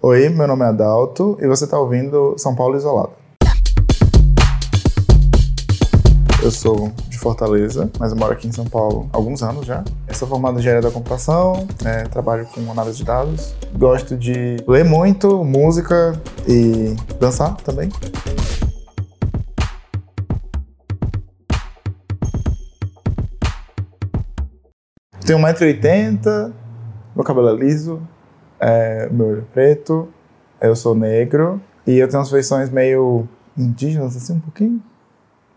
Oi, meu nome é Adalto e você está ouvindo São Paulo Isolado. Eu sou de Fortaleza, mas moro aqui em São Paulo há alguns anos já. Eu sou formado em engenharia da computação, é, trabalho com análise de dados. Gosto de ler muito, música e dançar também. Tenho 1,80m, meu cabelo é liso, é, meu olho é preto, eu sou negro e eu tenho umas feições meio indígenas, assim, um pouquinho.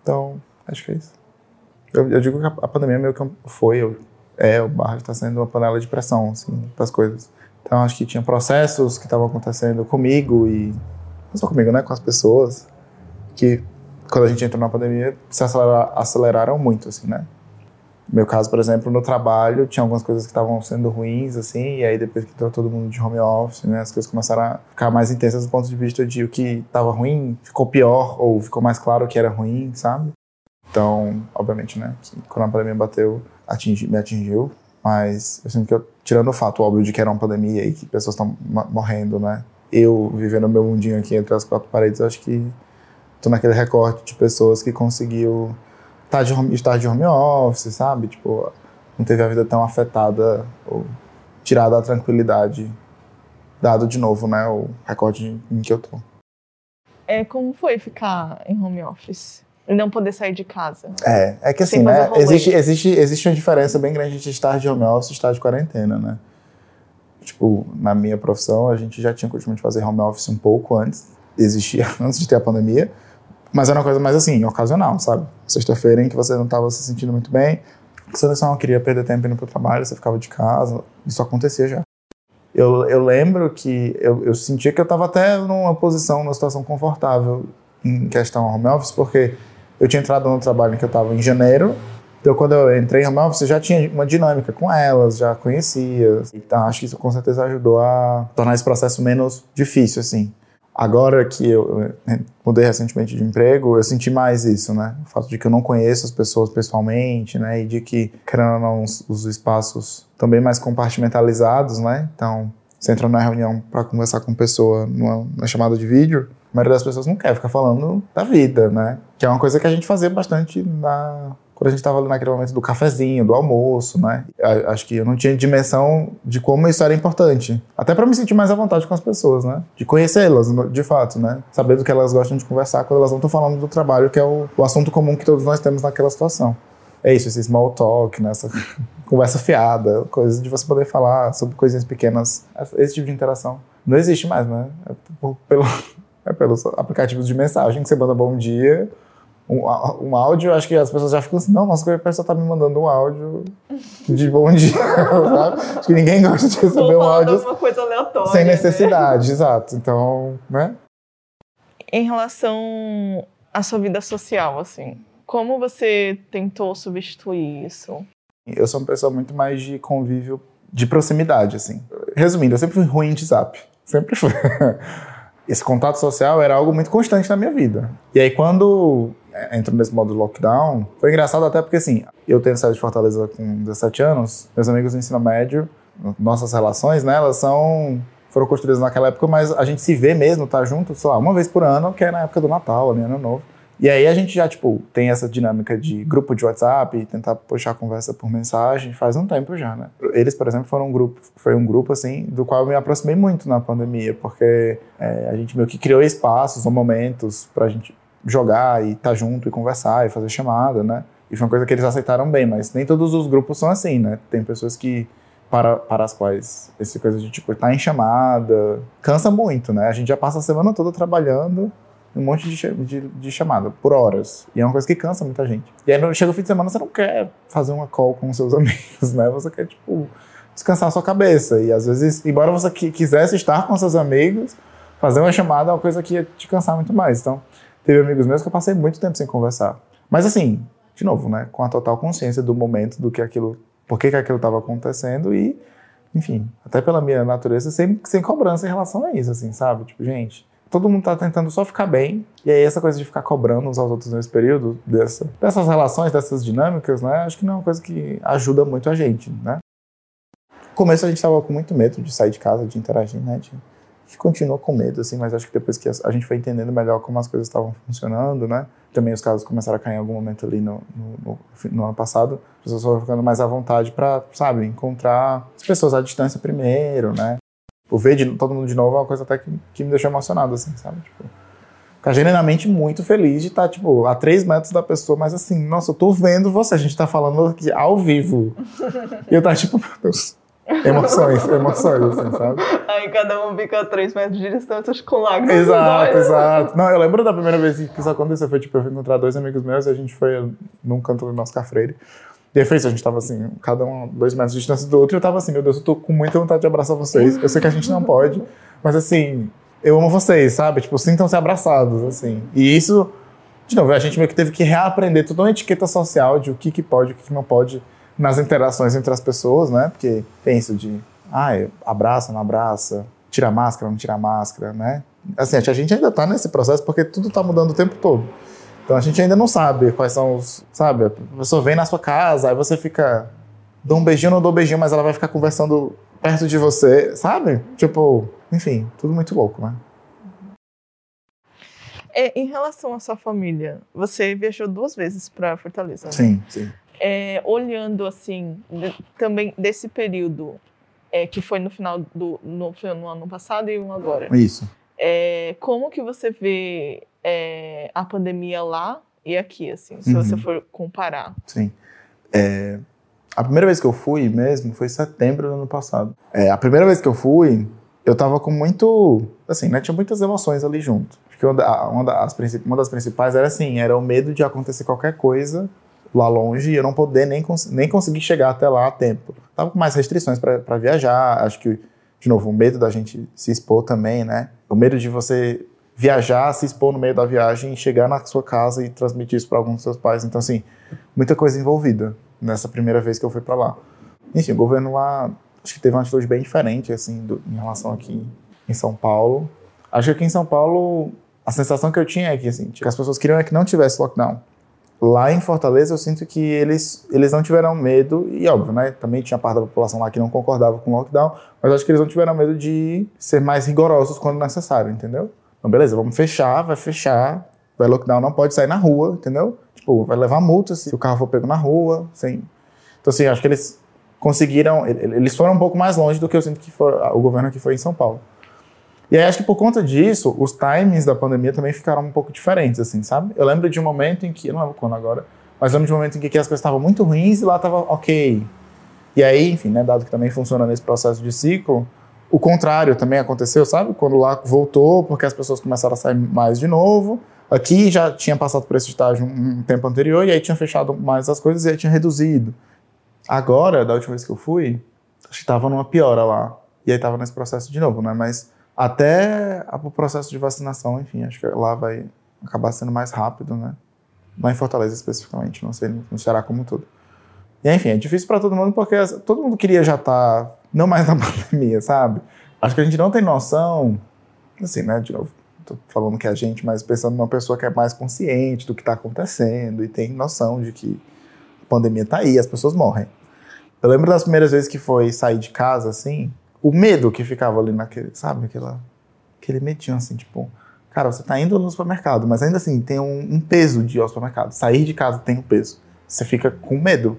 Então, acho que é isso. Eu, eu digo que a, pandemia meio que foi, eu, é, o barra está sendo uma panela de pressão, assim, para as coisas. Então, acho que tinha processos que estavam acontecendo comigo e não só comigo, né, com as pessoas, que quando a gente entrou na pandemia se aceleraram muito, assim, né? No meu caso, por exemplo, no trabalho, tinha algumas coisas que estavam sendo ruins, assim, e aí depois que entrou todo mundo de home office, né, as coisas começaram a ficar mais intensas do ponto de vista de o que estava ruim ficou pior, ou ficou mais claro que era ruim, sabe? Então, obviamente, né, quando a pandemia bateu, atingi, me atingiu, mas eu sinto que eu, tirando o fato óbvio de que era uma pandemia e que pessoas estão morrendo, né, eu vivendo meu mundinho aqui entre as quatro paredes, eu acho que tô naquele recorte de pessoas que conseguiu estar de, home, estar de home office, sabe? Tipo, não teve a vida tão afetada ou tirada a tranquilidade, dado de novo, né, o recorde em que eu tô. É, como foi ficar em home office? E não poder sair de casa? É, é que assim, né, existe, existe, existe uma diferença bem grande entre estar de home office e estar de quarentena, né? Tipo, na minha profissão, a gente já tinha costume de fazer home office um pouco antes, existia antes de ter a pandemia, mas era uma coisa mais assim, ocasional, sabe? Sexta-feira em que você não estava se sentindo muito bem, você só não queria perder tempo indo para o trabalho, você ficava de casa, isso acontecia já. Eu, eu lembro que eu, eu sentia que eu estava até numa posição, numa situação confortável em questão ao home office, porque eu tinha entrado no trabalho em que eu estava em janeiro, então quando eu entrei em home office, eu já tinha uma dinâmica com elas, já conhecia. Então acho que isso com certeza ajudou a tornar esse processo menos difícil, assim. Agora que eu mudei recentemente de emprego, eu senti mais isso, né? O fato de que eu não conheço as pessoas pessoalmente, né? E de que, ou não, os, os espaços também mais compartimentalizados, né? Então, você entra numa reunião para conversar com pessoa numa, numa chamada de vídeo, a maioria das pessoas não quer ficar falando da vida, né? Que é uma coisa que a gente fazia bastante na, quando a gente estava naquele momento do cafezinho, do almoço, né? Acho que eu não tinha dimensão de como isso era importante. Até para me sentir mais à vontade com as pessoas, né? De conhecê-las, de fato, né? Saber do que elas gostam de conversar quando elas não estão falando do trabalho, que é o, o assunto comum que todos nós temos naquela situação. É isso, esse small talk, né? essa conversa fiada, coisas de você poder falar sobre coisinhas pequenas, esse tipo de interação. Não existe mais, né? É, pelo, é pelos aplicativos de mensagem que você manda bom dia, um, um áudio, acho que as pessoas já ficam assim, não, nossa, a pessoa tá me mandando um áudio de bom dia, sabe? Acho que ninguém gosta de receber um áudio uma coisa aleatória, sem né? necessidade, né? exato. Então, né? Em relação à sua vida social, assim, como você tentou substituir isso? Eu sou uma pessoa muito mais de convívio, de proximidade, assim. Resumindo, eu sempre fui ruim de zap. Sempre fui. Esse contato social era algo muito constante na minha vida. E aí, quando é, entrou nesse modo lockdown, foi engraçado até porque, assim, eu tenho saído de Fortaleza com 17 anos, meus amigos do ensino médio, nossas relações, né, elas são foram construídas naquela época, mas a gente se vê mesmo, tá junto, sei lá, uma vez por ano, que é na época do Natal, ali, ano novo. E aí a gente já, tipo, tem essa dinâmica de grupo de WhatsApp, tentar puxar a conversa por mensagem, faz um tempo já, né? Eles, por exemplo, foram um grupo, foi um grupo, assim, do qual eu me aproximei muito na pandemia, porque é, a gente meio que criou espaços ou momentos pra gente jogar e estar tá junto e conversar e fazer chamada, né? E foi uma coisa que eles aceitaram bem, mas nem todos os grupos são assim, né? Tem pessoas que para, para as quais essa coisa de tipo estar tá em chamada cansa muito, né? A gente já passa a semana toda trabalhando um monte de, de, de, chamada por horas. E é uma coisa que cansa muita gente. E aí chega o fim de semana, você não quer fazer uma call com seus amigos, né? Você quer, tipo, descansar a sua cabeça. E às vezes, embora você quisesse estar com seus amigos, fazer uma chamada é uma coisa que ia te cansar muito mais. Então, Teve amigos meus que eu passei muito tempo sem conversar. Mas assim, de novo, né, com a total consciência do momento, do que aquilo, por que, aquilo estava acontecendo e, enfim, até pela minha natureza, sem, sem cobrança em relação a isso, assim, sabe? Tipo, gente, todo mundo tá tentando só ficar bem, e aí essa coisa de ficar cobrando uns aos outros nesse período, dessa, dessas relações, dessas dinâmicas, né, acho que não é uma coisa que ajuda muito a gente, né? No começo a gente tava com muito medo de sair de casa, de interagir, né, de que continua com medo, assim, mas acho que depois que a gente foi entendendo melhor como as coisas estavam funcionando, né? Também os casos começaram a cair em algum momento ali no, no, no, no ano passado, as pessoas foram ficando mais à vontade para, sabe, encontrar as pessoas à distância primeiro, né? O ver de, todo mundo de novo é uma coisa até que, que me deixou emocionado, assim, sabe? Tipo, ficar genuinamente muito feliz de estar, tipo, a três metros da pessoa, mas assim, nossa, eu tô vendo você, a gente tá falando aqui ao vivo. e eu tava tipo, meu Deus, emoções, emoções, assim, sabe? Aí cada um fica a três metros de distância com lágrimas. Exato, exato. Não, eu lembro da primeira vez que isso aconteceu, foi tipo, eu fui encontrar dois amigos meus e a gente foi num canto do nosso cafreire. E aí foi isso, a gente tava assim, cada um dois metros de distância do outro, e eu tava assim, meu Deus, eu tô com muita vontade de abraçar vocês. Eu sei que a gente não pode, mas assim, eu amo vocês, sabe? Tipo, sintam-se abraçados, assim. E isso, de novo, a gente meio que teve que reaprender toda uma etiqueta social de o que, que pode, o que, que não pode nas interações entre as pessoas, né? Porque tem isso de, ah, abraça, não abraça, tira máscara, não tira máscara, né? Assim, a gente ainda tá nesse processo porque tudo tá mudando o tempo todo. Então a gente ainda não sabe quais são os. Sabe? A pessoa vem na sua casa, aí você fica. Dá um beijinho, não dou um beijinho, mas ela vai ficar conversando perto de você, sabe? Tipo, enfim, tudo muito louco, né? É, em relação à sua família, você viajou duas vezes para Fortaleza. Né? Sim, sim. É, olhando assim, de, também desse período é, que foi no final do no, no, ano passado e um agora. Isso. É, como que você vê é, a pandemia lá e aqui, assim, se uhum. você for comparar? Sim. É, a primeira vez que eu fui mesmo foi em setembro do ano passado. É, a primeira vez que eu fui, eu tava com muito. Assim, né? Tinha muitas emoções ali junto. Porque uma das, uma das principais era assim: era o medo de acontecer qualquer coisa lá longe e eu não poder nem, nem conseguir chegar até lá a tempo. Tava com mais restrições para viajar. Acho que, de novo, o medo da gente se expor também, né? O medo de você viajar, se expor no meio da viagem, chegar na sua casa e transmitir isso para alguns dos seus pais. Então, assim, muita coisa envolvida nessa primeira vez que eu fui para lá. Enfim, o governo lá, acho que teve uma atitude bem diferente, assim, do, em relação aqui em São Paulo. Acho que aqui em São Paulo, a sensação que eu tinha é que, assim, que as pessoas queriam é que não tivesse lockdown. Lá em Fortaleza, eu sinto que eles, eles não tiveram medo, e óbvio, né? Também tinha parte da população lá que não concordava com o lockdown, mas acho que eles não tiveram medo de ser mais rigorosos quando necessário, entendeu? Então, beleza, vamos fechar, vai fechar, vai lockdown, não pode sair na rua, entendeu? Tipo, vai levar multa se o carro for pego na rua, sem... Então, assim, acho que eles conseguiram, eles foram um pouco mais longe do que eu sinto que foi, o governo aqui foi em São Paulo. E aí acho que por conta disso, os timings da pandemia também ficaram um pouco diferentes, assim, sabe? Eu lembro de um momento em que, não lembro quando agora, mas lembro de um momento em que as coisas estavam muito ruins e lá estava ok. E aí, enfim, né, dado que também funciona nesse processo de ciclo, o contrário também aconteceu, sabe? Quando lá voltou, porque as pessoas começaram a sair mais de novo. Aqui já tinha passado por esse estágio um tempo anterior e aí tinha fechado mais as coisas e aí tinha reduzido. Agora, da última vez que eu fui, acho que estava numa piora lá. E aí estava nesse processo de novo, né? Mas até o processo de vacinação, enfim, acho que lá vai acabar sendo mais rápido, né? Lá em Fortaleza especificamente, não sei no Ceará como todo. E enfim, é difícil para todo mundo porque todo mundo queria já estar tá não mais na pandemia, sabe? Acho que a gente não tem noção, assim, né, de novo, tô falando que é a gente, mas pensando numa pessoa que é mais consciente do que está acontecendo e tem noção de que a pandemia tá aí, as pessoas morrem. Eu lembro das primeiras vezes que foi sair de casa, assim, o medo que ficava ali naquele, sabe, aquela, aquele medinho, assim, tipo, cara, você tá indo no supermercado, mas ainda assim tem um, um peso de ir ao supermercado. Sair de casa tem um peso. Você fica com medo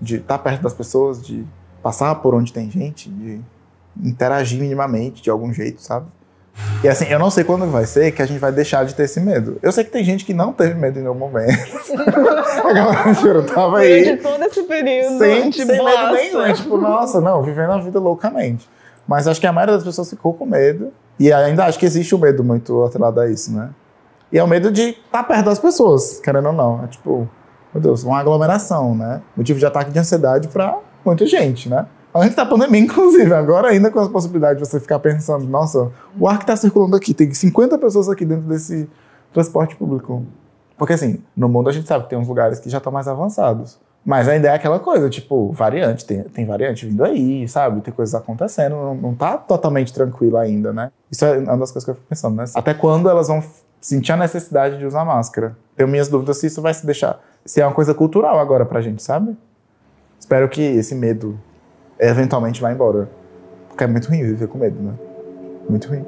de estar tá perto das pessoas, de passar por onde tem gente, de interagir minimamente de algum jeito, sabe? E assim, eu não sei quando vai ser que a gente vai deixar de ter esse medo. Eu sei que tem gente que não teve medo em nenhum momento. a galera juro, tava aí. De todo esse período. Sem, sem medo nenhum. É tipo, nossa, não, vivendo a vida loucamente. Mas acho que a maioria das pessoas ficou com medo. E ainda acho que existe um medo muito atrelado a isso, né? E é o medo de estar perto das pessoas, querendo ou não. É tipo, meu Deus, uma aglomeração, né? Motivo de ataque de ansiedade para muita gente, né? Antes da pandemia, inclusive, agora ainda com as possibilidades de você ficar pensando, nossa, o ar que está circulando aqui, tem 50 pessoas aqui dentro desse transporte público. Porque assim, no mundo a gente sabe que tem uns lugares que já estão mais avançados. Mas ainda é aquela coisa, tipo, variante, tem, tem variante vindo aí, sabe? Tem coisas acontecendo, não, não tá totalmente tranquilo ainda, né? Isso é uma das coisas que eu fico pensando, né? Até quando elas vão sentir a necessidade de usar máscara? Tenho minhas dúvidas se isso vai se deixar, se é uma coisa cultural agora pra gente, sabe? Espero que esse medo eventualmente vai embora. Porque é muito ruim viver com medo, né? Muito ruim.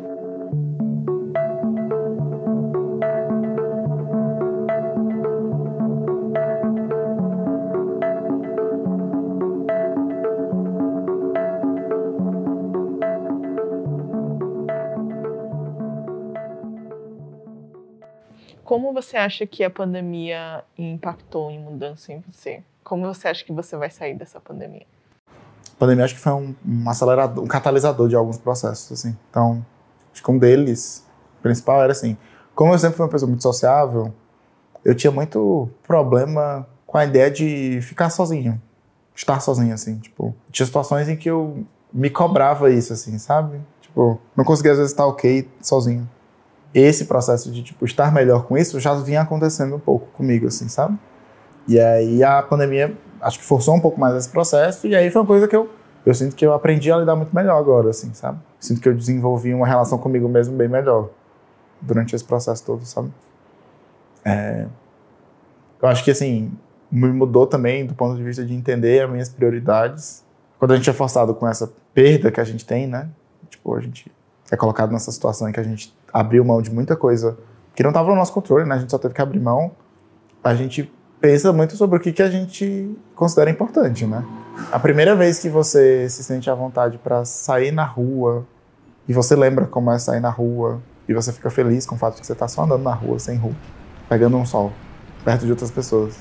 Como você acha que a pandemia impactou em mudança em você? Como você acha que você vai sair dessa pandemia? A pandemia acho que foi um, um acelerador, um catalisador de alguns processos, assim. Então, acho que um deles, principal, era assim, como eu sempre fui uma pessoa muito sociável, eu tinha muito problema com a ideia de ficar sozinho, estar sozinho, assim, tipo, tinha situações em que eu me cobrava isso, assim, sabe? Tipo, não conseguia às vezes estar ok sozinho. Esse processo de, tipo, estar melhor com isso já vinha acontecendo um pouco comigo, assim, sabe? E aí a pandemia, acho que forçou um pouco mais esse processo, e aí foi uma coisa que eu, eu sinto que eu aprendi a lidar muito melhor agora, assim, sabe? Sinto que eu desenvolvi uma relação comigo mesmo bem melhor durante esse processo todo, sabe? É, eu acho que, assim, me mudou também do ponto de vista de entender as minhas prioridades. Quando a gente é forçado com essa perda que a gente tem, né? Tipo, a gente é colocado nessa situação em que a gente abriu mão de muita coisa que não estava no nosso controle, né? A gente só teve que abrir mão. A gente pensa muito sobre o que, que a gente considera importante, né? A primeira vez que você se sente à vontade para sair na rua e você lembra como é sair na rua e você fica feliz com o fato de que você está só andando na rua, sem rua, pegando um sol, perto de outras pessoas.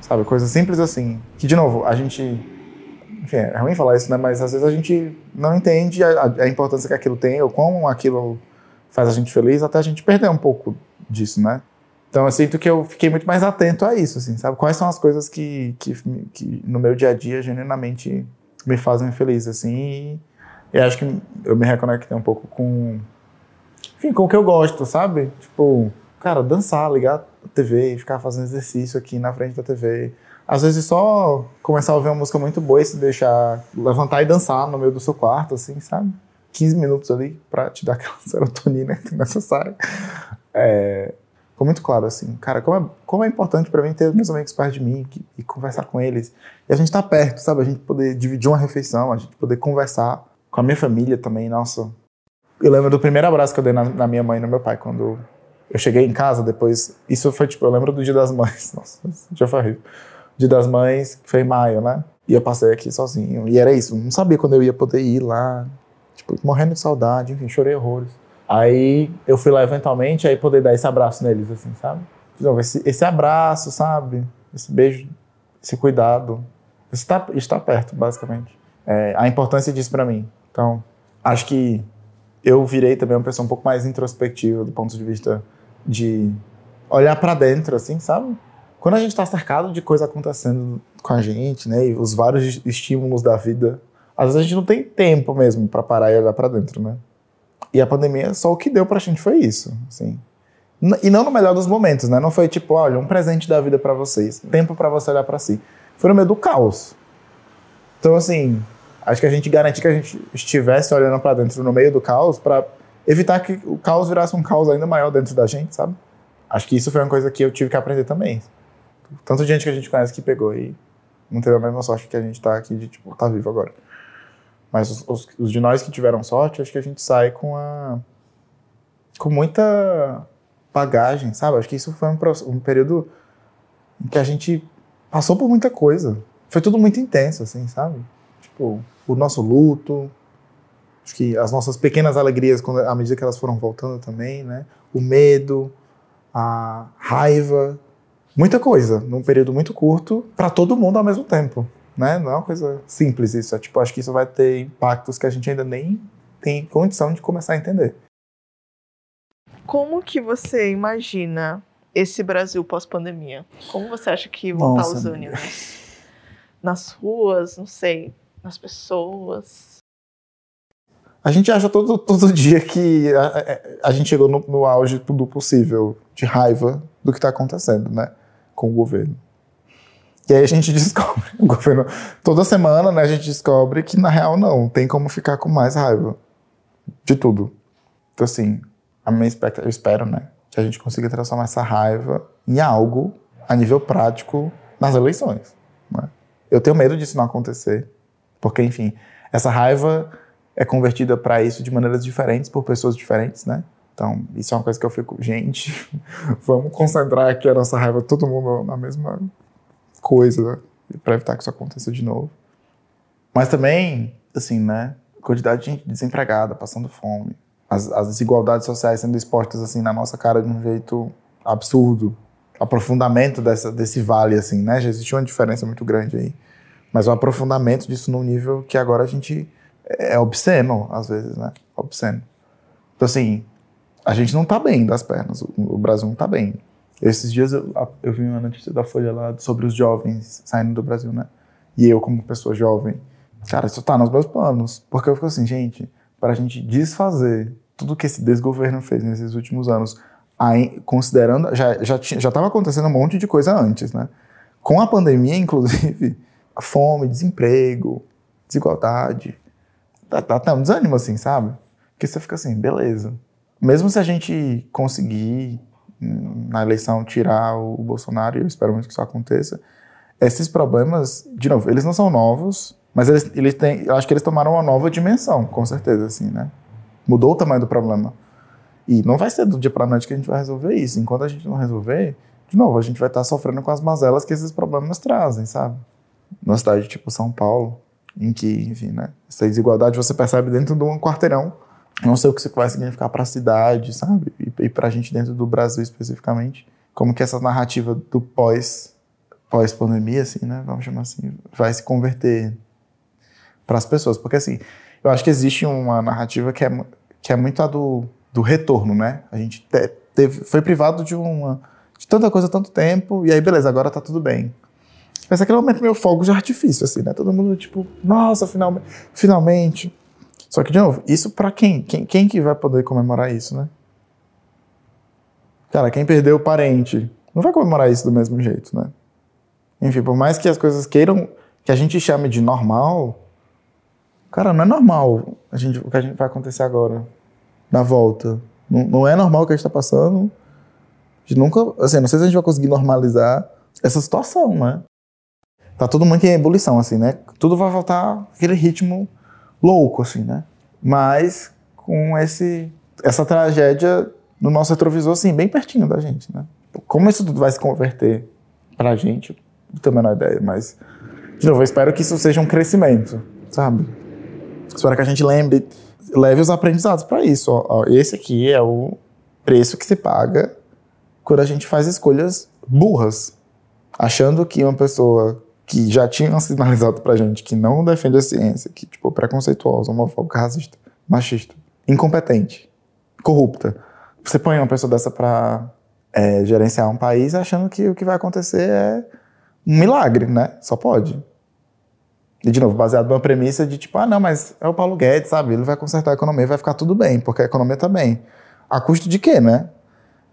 Sabe, coisas simples assim. Que, de novo, a gente. Enfim, é ruim falar isso, né? Mas às vezes a gente não entende a, a importância que aquilo tem ou como aquilo faz a gente feliz até a gente perder um pouco disso, né? Então eu sinto que eu fiquei muito mais atento a isso, assim, sabe? Quais são as coisas que, que, que no meu dia a dia genuinamente me fazem feliz, assim, e acho que eu me reconectei um pouco com. Enfim, com o que eu gosto, sabe? Tipo, cara, dançar, ligar a TV ficar fazendo exercício aqui na frente da TV. Às vezes só começar a ouvir uma música muito boa e se deixar levantar e dançar no meio do seu quarto, assim, sabe? 15 minutos ali pra te dar aquela serotonina necessária. É, ficou muito claro, assim, cara, como é, como é importante para mim ter meus amigos perto de mim e, e conversar com eles. E a gente tá perto, sabe? A gente poder dividir uma refeição, a gente poder conversar com a minha família também, nossa. Eu lembro do primeiro abraço que eu dei na, na minha mãe e no meu pai, quando eu cheguei em casa depois. Isso foi tipo, eu lembro do Dia das Mães. Nossa, já foi horrível. Dia das Mães, que foi em maio, né? E eu passei aqui sozinho. E era isso, não sabia quando eu ia poder ir lá. Tipo, morrendo de saudade, enfim, chorei horrores. Aí eu fui lá eventualmente, aí poder dar esse abraço neles, assim, sabe? Esse, esse abraço, sabe? Esse beijo, esse cuidado. Estar, estar perto, basicamente. É, a importância disso para mim. Então, acho que eu virei também uma pessoa um pouco mais introspectiva do ponto de vista de olhar para dentro, assim, sabe? Quando a gente está cercado de coisa acontecendo com a gente, né, e os vários estímulos da vida, às vezes a gente não tem tempo mesmo para parar e olhar para dentro, né? E a pandemia, só o que deu pra gente foi isso, assim. E não no melhor dos momentos, né? Não foi tipo, olha, um presente da vida para vocês, tempo para você olhar para si. Foi no meio do caos. Então, assim, Acho que a gente garantir que a gente estivesse olhando para dentro no meio do caos para evitar que o caos virasse um caos ainda maior dentro da gente, sabe? Acho que isso foi uma coisa que eu tive que aprender também. Tanto gente que a gente conhece que pegou e não teve a mesma sorte que a gente tá aqui de, tipo, tá vivo agora. Mas os, os, os de nós que tiveram sorte, acho que a gente sai com a... com muita bagagem, sabe? Acho que isso foi um, um período em que a gente passou por muita coisa. Foi tudo muito intenso, assim, sabe? Tipo, o nosso luto, acho que as nossas pequenas alegrias quando, à medida que elas foram voltando também, né? O medo, a raiva, muita coisa num período muito curto para todo mundo ao mesmo tempo, né? Não é uma coisa simples isso. É, tipo, acho que isso vai ter impactos que a gente ainda nem tem condição de começar a entender. Como que você imagina esse Brasil pós-pandemia? Como você acha que vão Nossa, estar os ânimos? Nas ruas, não sei nas pessoas. A gente acha todo, todo dia que a, a gente chegou no, no auge do possível de raiva do que está acontecendo, né, com o governo. E aí a gente descobre, o governo, toda semana, né, a gente descobre que na real não, tem como ficar com mais raiva de tudo. Então assim, a minha expectativa, eu espero, né, que a gente consiga transformar essa raiva em algo a nível prático nas eleições. Né? Eu tenho medo disso não acontecer. Porque, enfim, essa raiva é convertida para isso de maneiras diferentes por pessoas diferentes, né? Então, isso é uma coisa que eu fico, gente, vamos concentrar aqui a nossa raiva, todo mundo na mesma coisa, né? para evitar que isso aconteça de novo. Mas também, assim, né? Quantidade de gente desempregada, passando fome, as, as desigualdades sociais sendo expostas assim na nossa cara de um jeito absurdo. Aprofundamento dessa, desse vale, assim, né? Já existe uma diferença muito grande aí. Mas o aprofundamento disso num nível que agora a gente é obsceno, às vezes, né? Obsceno. Então, assim, a gente não tá bem das pernas. O, o Brasil não tá bem. Esses dias eu, eu vi uma notícia da Folha lá sobre os jovens saindo do Brasil, né? E eu, como pessoa jovem, cara, isso tá nos meus planos. Porque eu fico assim, gente, para a gente desfazer tudo que esse desgoverno fez nesses últimos anos, aí, considerando. Já já já estava acontecendo um monte de coisa antes, né? Com a pandemia, inclusive, a fome, desemprego, desigualdade. Tá, tá, tá um desânimo, assim, sabe? Porque você fica assim, beleza. Mesmo se a gente conseguir, na eleição, tirar o Bolsonaro, e eu espero muito que isso aconteça, esses problemas, de novo, eles não são novos, mas eles, eles têm, eu acho que eles tomaram uma nova dimensão, com certeza, assim, né? Mudou o tamanho do problema. E não vai ser do dia para noite que a gente vai resolver isso. Enquanto a gente não resolver, de novo, a gente vai estar sofrendo com as mazelas que esses problemas trazem, sabe? Numa cidade tipo São Paulo, em que, enfim, né? Essa desigualdade você percebe dentro de um quarteirão. Não sei o que isso vai significar para a cidade, sabe? E, e para a gente dentro do Brasil especificamente. Como que essa narrativa do pós pós-pandemia, assim, né? Vamos chamar assim, vai se converter para as pessoas. Porque, assim, eu acho que existe uma narrativa que é, que é muito a do, do retorno, né? A gente te, teve, foi privado de uma de tanta coisa tanto tempo, e aí, beleza, agora tá tudo bem. Mas aquele momento meio fogo de artifício, assim, né? Todo mundo, tipo, nossa, finalmente. Só que, de novo, isso para quem? quem? Quem que vai poder comemorar isso, né? Cara, quem perdeu o parente não vai comemorar isso do mesmo jeito, né? Enfim, por mais que as coisas queiram, que a gente chame de normal, Cara, não é normal a gente, o que a gente vai acontecer agora, na volta. Não, não é normal o que a gente está passando. A gente nunca, assim, não sei se a gente vai conseguir normalizar essa situação, né? Tá tudo muito em ebulição, assim, né? Tudo vai voltar aquele ritmo louco, assim, né? Mas com esse, essa tragédia no nosso retrovisor, assim, bem pertinho da gente, né? Como isso tudo vai se converter pra gente, não tenho a menor ideia, mas, de novo, eu espero que isso seja um crescimento, sabe? Espero que a gente lembre, leve os aprendizados para isso. Ó, ó, esse aqui é o preço que se paga quando a gente faz escolhas burras, achando que uma pessoa que já tinha sinalizado pra gente que não defende a ciência, que, tipo, preconceituosa, homofóbica, racista, machista, incompetente, corrupta. Você põe uma pessoa dessa pra é, gerenciar um país achando que o que vai acontecer é um milagre, né? Só pode. E, de novo, baseado numa premissa de tipo, ah, não, mas é o Paulo Guedes, sabe? Ele vai consertar a economia vai ficar tudo bem, porque a economia tá bem. A custo de quê, né?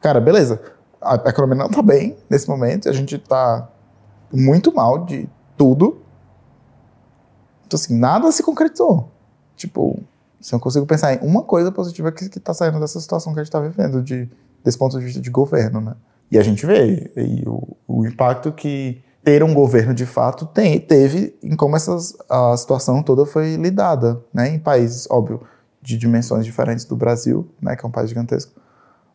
Cara, beleza. A economia não tá bem nesse momento, a gente tá muito mal de tudo. Então, assim, nada se concretizou. Tipo, se eu consigo pensar em uma coisa positiva que, que tá saindo dessa situação que a gente tá vivendo, de, desse ponto de vista de governo, né? E a gente vê o, o impacto que ter um governo de fato tem, teve em como essas, a situação toda foi lidada, né, em países, óbvio, de dimensões diferentes do Brasil, né, que é um país gigantesco,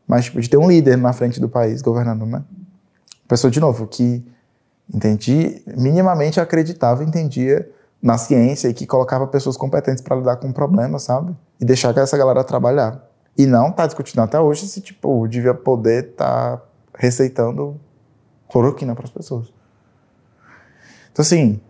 mas tipo, de ter um líder na frente do país governando, né? Pessoa, de novo, que entendi, minimamente acreditava, entendia na ciência e que colocava pessoas competentes para lidar com problemas, sabe? E deixar essa galera trabalhar. E não tá discutindo até hoje se, tipo, devia poder estar tá receitando cloroquina para as pessoas. Então, assim,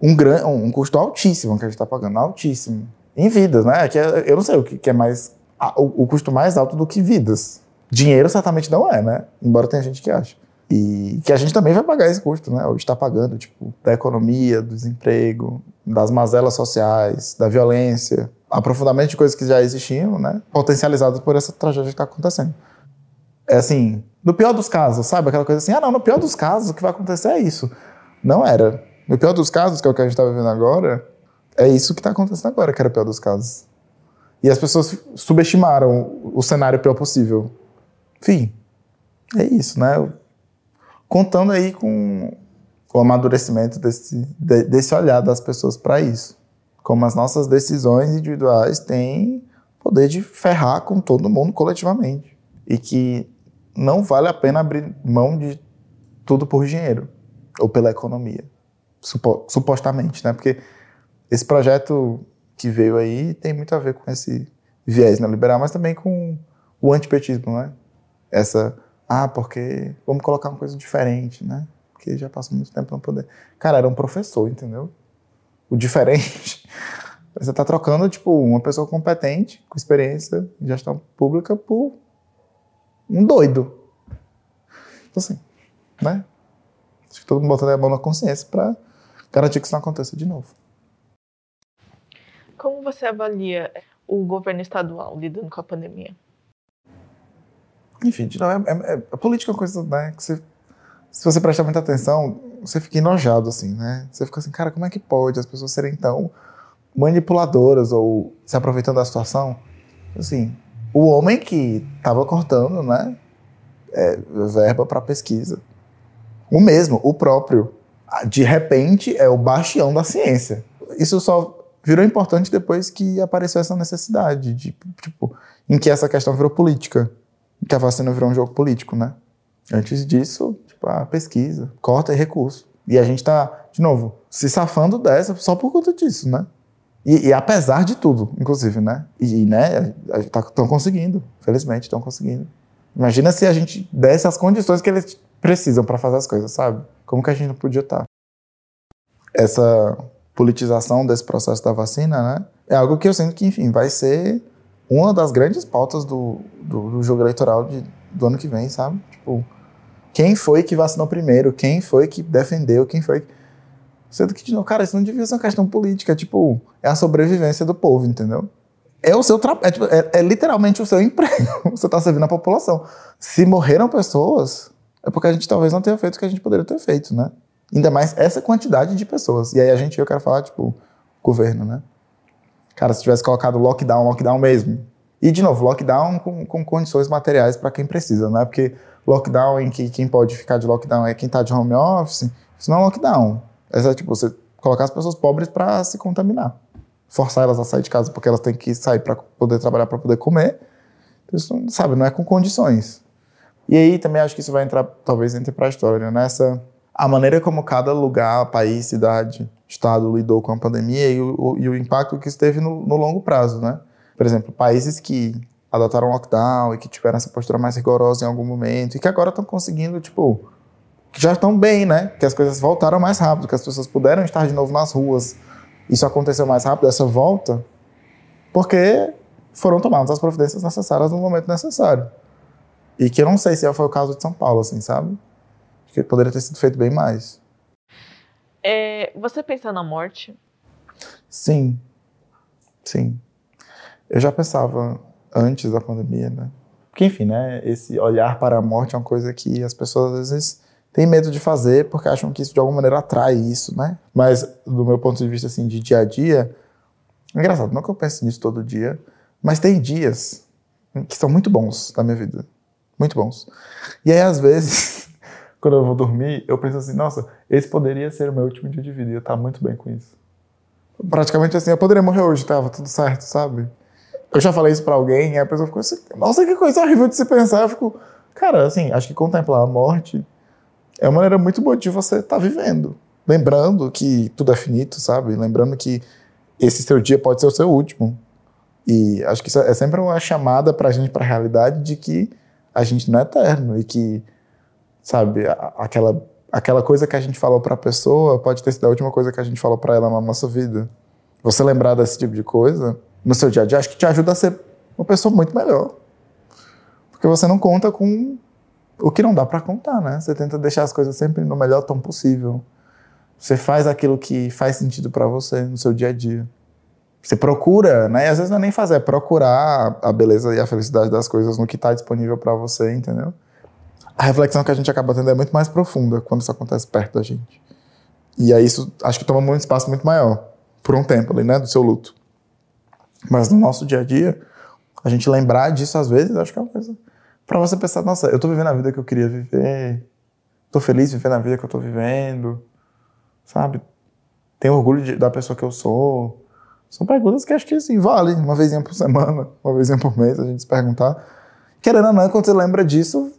um, gran, um custo altíssimo que a gente está pagando, altíssimo. Em vidas, né? Que é, eu não sei o que, é mais. O, o, custo mais alto do que vidas. Dinheiro certamente não é, né? Embora tenha gente que acha. E que a gente também vai pagar esse custo, né? Ou está pagando, tipo, da economia, do desemprego, das mazelas sociais, da violência, aprofundamento de coisas que já existiam, né? Potencializadas por essa tragédia que está acontecendo. É assim, no pior dos casos, sabe? Aquela coisa assim, ah, não, no pior dos casos, o que vai acontecer é isso. Não era. No pior dos casos, que é o que a gente está vivendo agora, é isso que está acontecendo agora, que era o pior dos casos. E as pessoas subestimaram o cenário pior possível. Enfim, é isso, né? Contando aí com o amadurecimento desse, desse olhar das pessoas para isso. Como as nossas decisões individuais têm poder de ferrar com todo mundo coletivamente. E que não vale a pena abrir mão de tudo por dinheiro ou pela economia supo, supostamente, né? Porque esse projeto que veio aí tem muito a ver com esse, viés neoliberal, mas também com o antipetismo, né? Essa, ah, porque vamos colocar uma coisa diferente, né? Porque já passou muito tempo no poder. Cara, era um professor, entendeu? O diferente. Você está trocando, tipo, uma pessoa competente, com experiência em gestão pública, por um doido. Então, assim, né? Acho que todo mundo botando a mão na consciência para garantir que isso não aconteça de novo. Como você avalia o governo estadual lidando com a pandemia? Enfim, não, é, é, é, a política é uma coisa né, que você, se você prestar muita atenção, você fica enojado, assim, né? Você fica assim, cara, como é que pode as pessoas serem tão manipuladoras ou se aproveitando da situação? Assim, o homem que estava cortando, né, é, verba para pesquisa, o mesmo, o próprio, de repente é o bastião da ciência. Isso só virou importante depois que apareceu essa necessidade de, tipo, em que essa questão virou política, que a vacina virou um jogo político, né? Antes disso, tipo, a pesquisa, corta e recurso. E a gente tá, de novo, se safando dessa só por conta disso, né? E, e apesar de tudo, inclusive, né? E, né, estão tá, conseguindo, felizmente estão conseguindo. Imagina se a gente desse as condições que eles precisam para fazer as coisas, sabe? Como que a gente não podia estar? Tá? Essa politização desse processo da vacina, né? É algo que eu sinto que, enfim, vai ser uma das grandes pautas do, do, do jogo eleitoral de, do ano que vem, sabe? Tipo, quem foi que vacinou primeiro? Quem foi que defendeu? Quem foi que... Sendo que, cara, isso não devia ser uma questão política, tipo, é a sobrevivência do povo, entendeu? É o seu trabalho, é, tipo, é, é, literalmente o seu emprego. Você está servindo a população. Se morreram pessoas, é porque a gente talvez não tenha feito o que a gente poderia ter feito, né? Ainda mais essa quantidade de pessoas. E aí a gente, eu quero falar, tipo, governo, né? Cara, se tivesse colocado lockdown, lockdown mesmo. E, de novo, lockdown com, com condições materiais para quem precisa, não é porque lockdown em que quem pode ficar de lockdown é quem está de home office. Isso não é lockdown. É tipo, você colocar as pessoas pobres para se contaminar. Forçar elas a sair de casa porque elas têm que sair para poder trabalhar, para poder comer. Isso, sabe, não é com condições. E aí também acho que isso vai entrar, talvez entre para a história, nessa né? a maneira como cada lugar, país, cidade, estado lidou com a pandemia e o, e o impacto que isso teve no, no, longo prazo, né? Por exemplo, países que adotaram lockdown e que tiveram essa postura mais rigorosa em algum momento e que agora estão conseguindo, tipo, que já estão bem, né? Que as coisas voltaram mais rápido, que as pessoas puderam estar de novo nas ruas. Isso aconteceu mais rápido, essa volta, porque foram tomadas as providências necessárias no momento necessário. E que eu não sei se foi o caso de São Paulo, assim, sabe? que poderia ter sido feito bem mais. É, você pensa na morte? Sim, sim. Eu já pensava antes da pandemia, né? Porque, enfim, né? Esse olhar para a morte é uma coisa que as pessoas às vezes têm medo de fazer porque acham que isso de alguma maneira atrai isso, né? Mas, do meu ponto de vista, assim, de dia a dia, engraçado, não que eu pense nisso todo dia, mas tem dias que são muito bons na minha vida. Muito bons. E aí, às vezes, quando eu vou dormir, eu penso assim, nossa, esse poderia ser o meu último dia de vida e eu tá muito bem com isso. Praticamente assim, eu poderia morrer hoje, tava tudo certo, sabe? Eu já falei isso pra alguém e a pessoa ficou assim, nossa, que coisa horrível de se pensar. Eu fico, cara, assim, acho que contemplar a morte é uma maneira muito boa de você estar tá vivendo. Lembrando que tudo é finito, sabe? Lembrando que esse seu dia pode ser o seu último. E acho que isso é sempre uma chamada pra gente, pra realidade de que a gente não é eterno e que sabe? Aquela, aquela coisa que a gente falou para a pessoa pode ter sido a última coisa que a gente falou para ela na nossa vida. Você lembrar desse tipo de coisa no seu dia a dia, acho que te ajuda a ser uma pessoa muito melhor. Porque você não conta com o que não dá para contar, né? Você tenta deixar as coisas sempre no melhor tom possível. Você faz aquilo que faz sentido para você no seu dia a dia. Você procura, né? E às vezes não é nem fazer, é procurar a beleza e a felicidade das coisas no que está disponível para você, entendeu? A reflexão que a gente acaba tendo é muito mais profunda quando isso acontece perto da gente. E aí isso acho que toma um espaço muito maior, por um tempo ali, né, do seu luto. Mas no nosso dia a dia, a gente lembrar disso às vezes, acho que é uma coisa para você pensar, nossa, eu tô vivendo a vida que eu queria viver, tô feliz vivendo a vida que eu tô vivendo, sabe? Tenho orgulho de, da pessoa que eu sou. São perguntas que acho que assim, vale uma vezinha por semana, uma vezinha por mês a gente se perguntar. Querendo ou não, quando você lembra disso,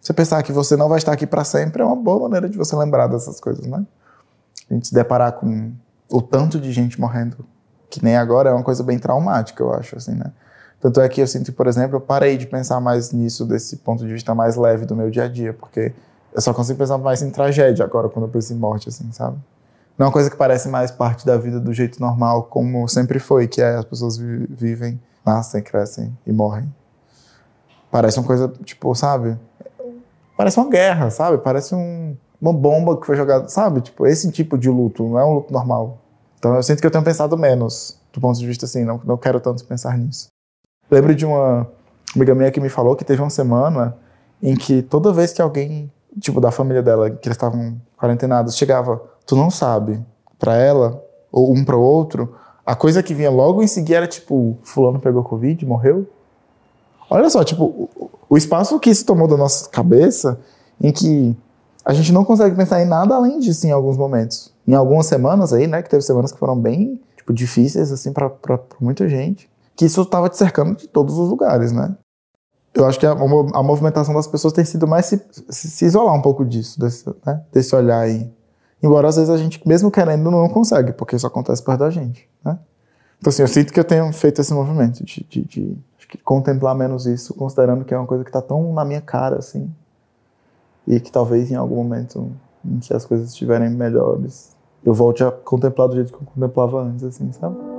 você pensar que você não vai estar aqui para sempre é uma boa maneira de você lembrar dessas coisas, né? A gente se deparar com o tanto de gente morrendo, que nem agora, é uma coisa bem traumática, eu acho, assim, né? Tanto é que eu sinto, por exemplo, eu parei de pensar mais nisso desse ponto de vista mais leve do meu dia a dia, porque eu só consigo pensar mais em tragédia agora quando eu penso em morte, assim, sabe? Não é uma coisa que parece mais parte da vida do jeito normal, como sempre foi, que é as pessoas vivem, nascem, crescem e morrem. Parece uma coisa, tipo, sabe? Parece uma guerra, sabe? Parece um, uma bomba que foi jogada, sabe? Tipo, esse tipo de luto, não é um luto normal. Então eu sinto que eu tenho pensado menos, do ponto de vista assim, não, não quero tanto pensar nisso. Lembro de uma amiga minha que me falou que teve uma semana em que toda vez que alguém, tipo, da família dela, que eles estavam quarentenados, chegava, tu não sabe, para ela, ou um para o outro, a coisa que vinha logo em seguida era tipo, fulano pegou Covid, morreu. Olha só, tipo, o espaço que isso tomou da nossa cabeça, em que a gente não consegue pensar em nada além disso em alguns momentos. Em algumas semanas aí, né, que teve semanas que foram bem, tipo, difíceis, assim, para muita gente, que isso estava te cercando de todos os lugares, né? Eu acho que a, a movimentação das pessoas tem sido mais se, se, isolar um pouco disso, desse, né, desse olhar aí. Embora às vezes a gente, mesmo querendo, não consegue, porque isso acontece perto da gente, né? Então, assim, eu sinto que eu tenho feito esse movimento de, de, de que contemplar menos isso, considerando que é uma coisa que está tão na minha cara, assim, e que talvez em algum momento em que as coisas estiverem melhores, eu volte a contemplar do jeito que eu contemplava antes, assim, sabe?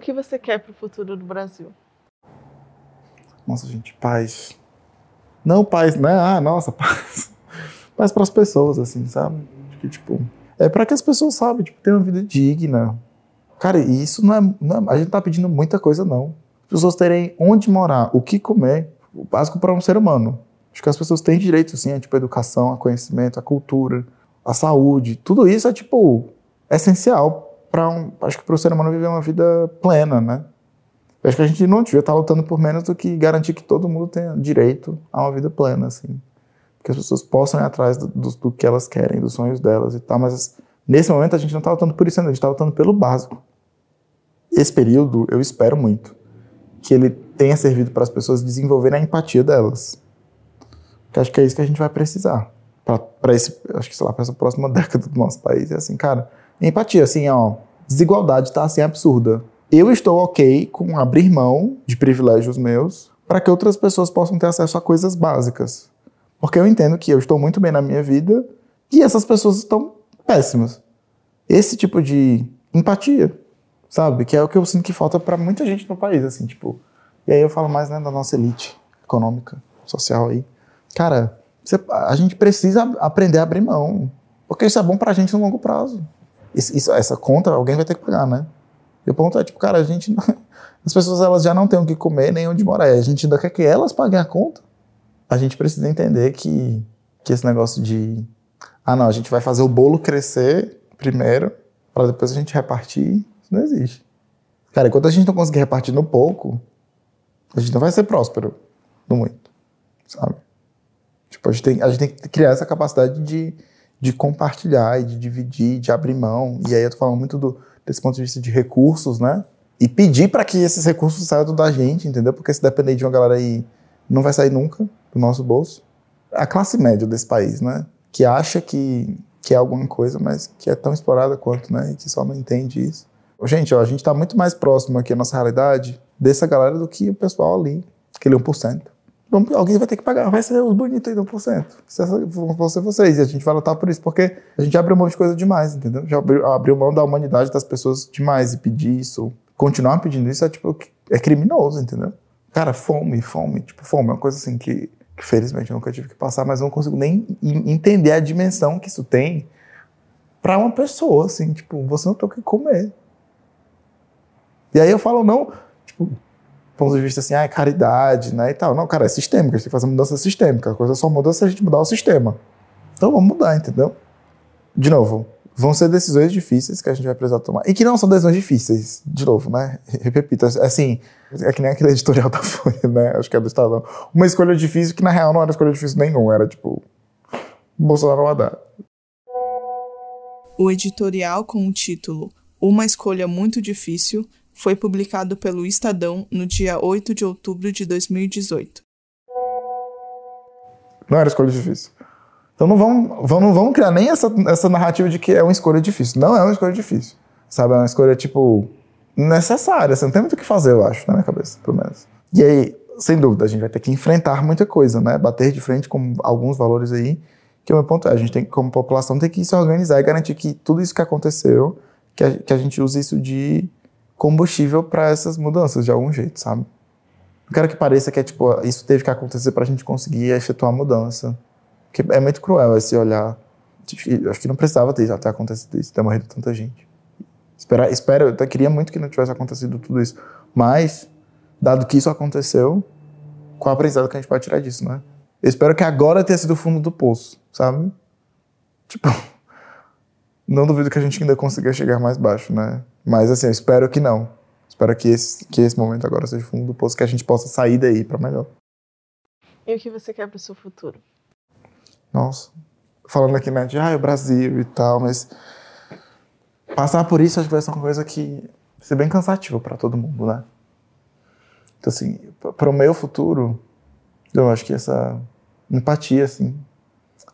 Que você quer para o futuro do Brasil? Nossa, gente, paz. Não paz, né? Ah, nossa, paz. Paz para as pessoas, assim, sabe? Que, tipo, é para que as pessoas, sabe, tipo, tenham uma vida digna. Cara, isso não é, não é, A gente tá pedindo muita coisa, não. As pessoas terem onde morar, o que comer, o básico para um ser humano. Acho que as pessoas têm direito, sim, a, tipo, a educação, a conhecimento, a cultura, a saúde. Tudo isso é, tipo, essencial para um, acho que para o ser humano viver uma vida plena, né? Acho que a gente não devia estar lutando por menos do que garantir que todo mundo tenha direito a uma vida plena, assim. Que as pessoas possam ir atrás do, do, do que elas querem, dos sonhos delas e tal, mas nesse momento a gente não está lutando por isso ainda, a gente está lutando pelo básico. Esse período, eu espero muito que ele tenha servido para as pessoas desenvolverem a empatia delas. Que acho que é isso que a gente vai precisar para esse, acho que sei lá, para essa próxima década do nosso país. É assim, cara, Empatia, assim, ó, desigualdade tá assim absurda. Eu estou ok com abrir mão de privilégios meus para que outras pessoas possam ter acesso a coisas básicas. Porque eu entendo que eu estou muito bem na minha vida e essas pessoas estão péssimas. Esse tipo de empatia, sabe? Que é o que eu sinto que falta para muita gente no país, assim, tipo. E aí eu falo mais né, da nossa elite econômica, social aí. Cara, a gente precisa aprender a abrir mão. Porque isso é bom pra gente no longo prazo. Isso, essa conta alguém vai ter que pagar, né? E o ponto é, tipo, cara, a gente. Não, as pessoas elas já não têm o que comer nem onde morar. A gente ainda quer que elas paguem a conta. A gente precisa entender que, que esse negócio de. Ah, não, a gente vai fazer o bolo crescer primeiro, para depois a gente repartir. Isso não existe. Cara, enquanto a gente não conseguir repartir no pouco, a gente não vai ser próspero no muito, sabe? Tipo, a gente tem, a gente tem que criar essa capacidade de de compartilhar e de dividir, de abrir mão. E aí eu tô falando muito do, desse ponto de vista de recursos, né? E pedir para que esses recursos saiam da gente, entendeu? Porque se depender de uma galera aí, não vai sair nunca do nosso bolso. A classe média desse país, né? Que acha que, que é alguma coisa, mas que é tão explorada quanto, né? E que só não entende isso. Gente, ó, a gente está muito mais próximo aqui, a nossa realidade, dessa galera do que o pessoal ali, aquele 1% alguém vai ter que pagar, vai ser os bonitos aí do 1%. Vão ser vocês. E a gente vai lutar por isso, porque a gente abriu mão de coisa demais, entendeu? Já abriu, abriu mão da humanidade das pessoas demais e pedir isso, continuar pedindo isso é tipo, é criminoso, entendeu? Cara, fome, fome, tipo, fome é uma coisa assim que, que felizmente eu nunca tive que passar, mas não consigo nem entender a dimensão que isso tem para uma pessoa, assim, tipo, você não tem o que comer. E aí eu falo, não, tipo, ponto de vista assim, ah, é caridade, né, e tal. Não, cara, é sistêmico, a gente tem que fazer mudança sistêmica. A coisa só muda se a gente mudar o sistema. Então vamos mudar, entendeu? De novo, vão ser decisões difíceis que a gente vai precisar tomar. E que não são decisões difíceis, de novo, né? Repito, assim, é que nem aquele editorial da Folha, né? Acho que é do Estadão. Uma escolha difícil que na real não era escolha difícil nenhuma, era tipo Bolsonaro Haddad. O editorial com o título Uma escolha muito difícil foi publicado pelo Estadão no dia 8 de outubro de 2018. Não era escolha difícil. Então não vamos, vamos, criar nem essa, essa narrativa de que é uma escolha difícil. Não é uma escolha difícil. Sabe? É uma escolha, tipo, necessária. Você não tem muito o que fazer, eu acho, na minha cabeça, pelo menos. E aí, sem dúvida, a gente vai ter que enfrentar muita coisa, né? Bater de frente com alguns valores aí, que o meu ponto é, a gente tem, como população, tem que se organizar e garantir que tudo isso que aconteceu, que a, que a gente use isso de combustível para essas mudanças, de algum jeito, sabe? Não quero que pareça que é, tipo, isso teve que acontecer para a gente conseguir efetuar a mudança. Porque é muito cruel esse olhar. Acho que não precisava ter até acontecido isso, ter morrido tanta gente. Espera, espero, eu até queria muito que não tivesse acontecido tudo isso. Mas, dado que isso aconteceu, qual a aprendizado que a gente pode tirar disso, né? Eu espero que agora tenha sido o fundo do poço, sabe? Tipo, não duvido que a gente ainda consiga chegar mais baixo, né? Mas, assim, eu espero que não. Espero que esse, que esse momento agora seja o fundo do poço, que a gente possa sair daí para melhor. E o que você quer para o seu futuro? Nossa, falando aqui, né, de ah, o Brasil e tal, mas passar por isso acho que vai ser uma coisa que vai ser bem cansativa para todo mundo, né? Então, assim, para o meu futuro, eu acho que essa empatia, assim,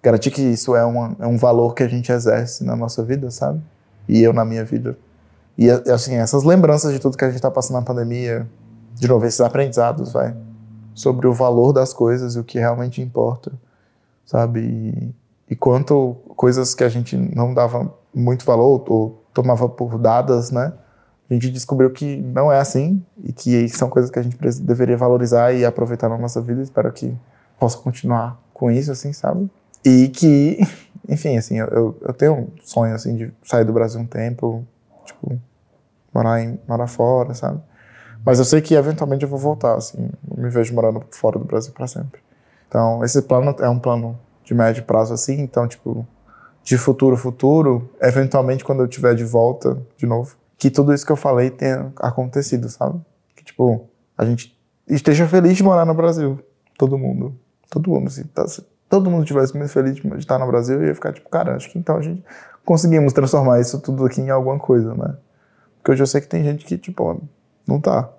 garantir que isso é, uma, é um valor que a gente exerce na nossa vida, sabe? E eu na minha vida. E, assim, essas lembranças de tudo que a gente está passando na pandemia, de novo, esses aprendizados, vai, sobre o valor das coisas e o que realmente importa sabe? E, e quanto coisas que a gente não dava muito valor ou tomava por dadas, né? A gente descobriu que não é assim e que são coisas que a gente deveria valorizar e aproveitar na nossa vida. Espero que possa continuar com isso, assim, sabe? E que, enfim, assim, eu, eu tenho um sonho, assim, de sair do Brasil um tempo, tipo, morar, em, morar fora, sabe? Mas eu sei que eventualmente eu vou voltar, assim, eu me vejo morando fora do Brasil para sempre. Então, esse plano é um plano de médio prazo assim, então, tipo, de futuro futuro, eventualmente quando eu tiver de volta de novo, que tudo isso que eu falei tenha acontecido, sabe? Que, tipo, a gente esteja feliz de morar no Brasil. Todo mundo. Todo mundo, assim, tá, todo mundo tivesse muito feliz de estar no Brasil, eu ia ficar tipo, cara, acho que então a gente conseguimos transformar isso tudo aqui em alguma coisa, né? Porque hoje eu sei que tem gente que, tipo, não tá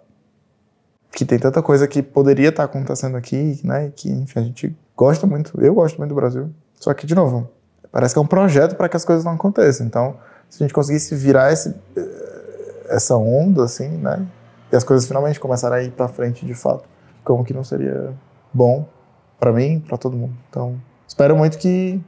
que tem tanta coisa que poderia estar acontecendo aqui, né? Que, enfim, a gente gosta muito, eu gosto muito do Brasil. Só que, de novo, parece que é um projeto para que as coisas não aconteçam. Então, se a gente conseguisse virar esse, eh, essa onda, assim, né? E as coisas finalmente começarem a ir para frente de fato, como que não seria bom para mim, para todo mundo. Então, espero muito que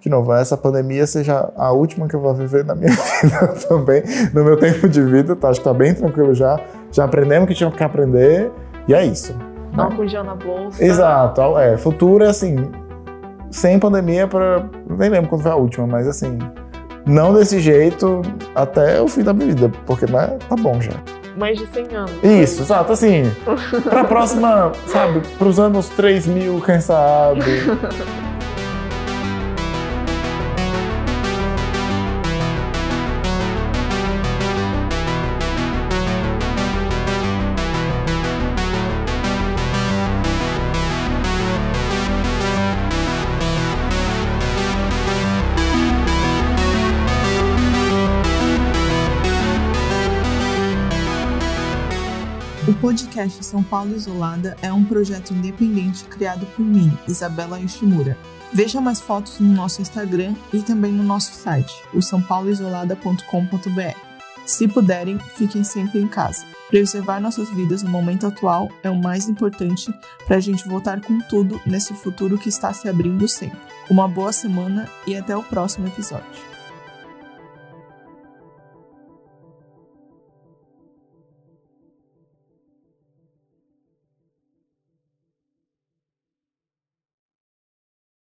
de novo, essa pandemia seja a última que eu vou viver na minha vida também, no meu tempo de vida, tá? Acho que tá bem tranquilo já. Já aprendemos o que tinha que aprender e é isso. Álcool né? gel na bolsa. Exato, é. Futuro é assim, sem pandemia para nem lembro quando foi a última, mas assim, não desse jeito até o fim da minha vida, porque né, tá bom já. Mais de 100 anos. Isso, exato, assim, pra próxima, sabe, pros anos 3 mil, quem sabe. podcast São Paulo Isolada é um projeto independente criado por mim, Isabela Yoshimura. Veja mais fotos no nosso Instagram e também no nosso site, o sãopauloisolada.com.br. Se puderem, fiquem sempre em casa. Preservar nossas vidas no momento atual é o mais importante para a gente voltar com tudo nesse futuro que está se abrindo sempre. Uma boa semana e até o próximo episódio.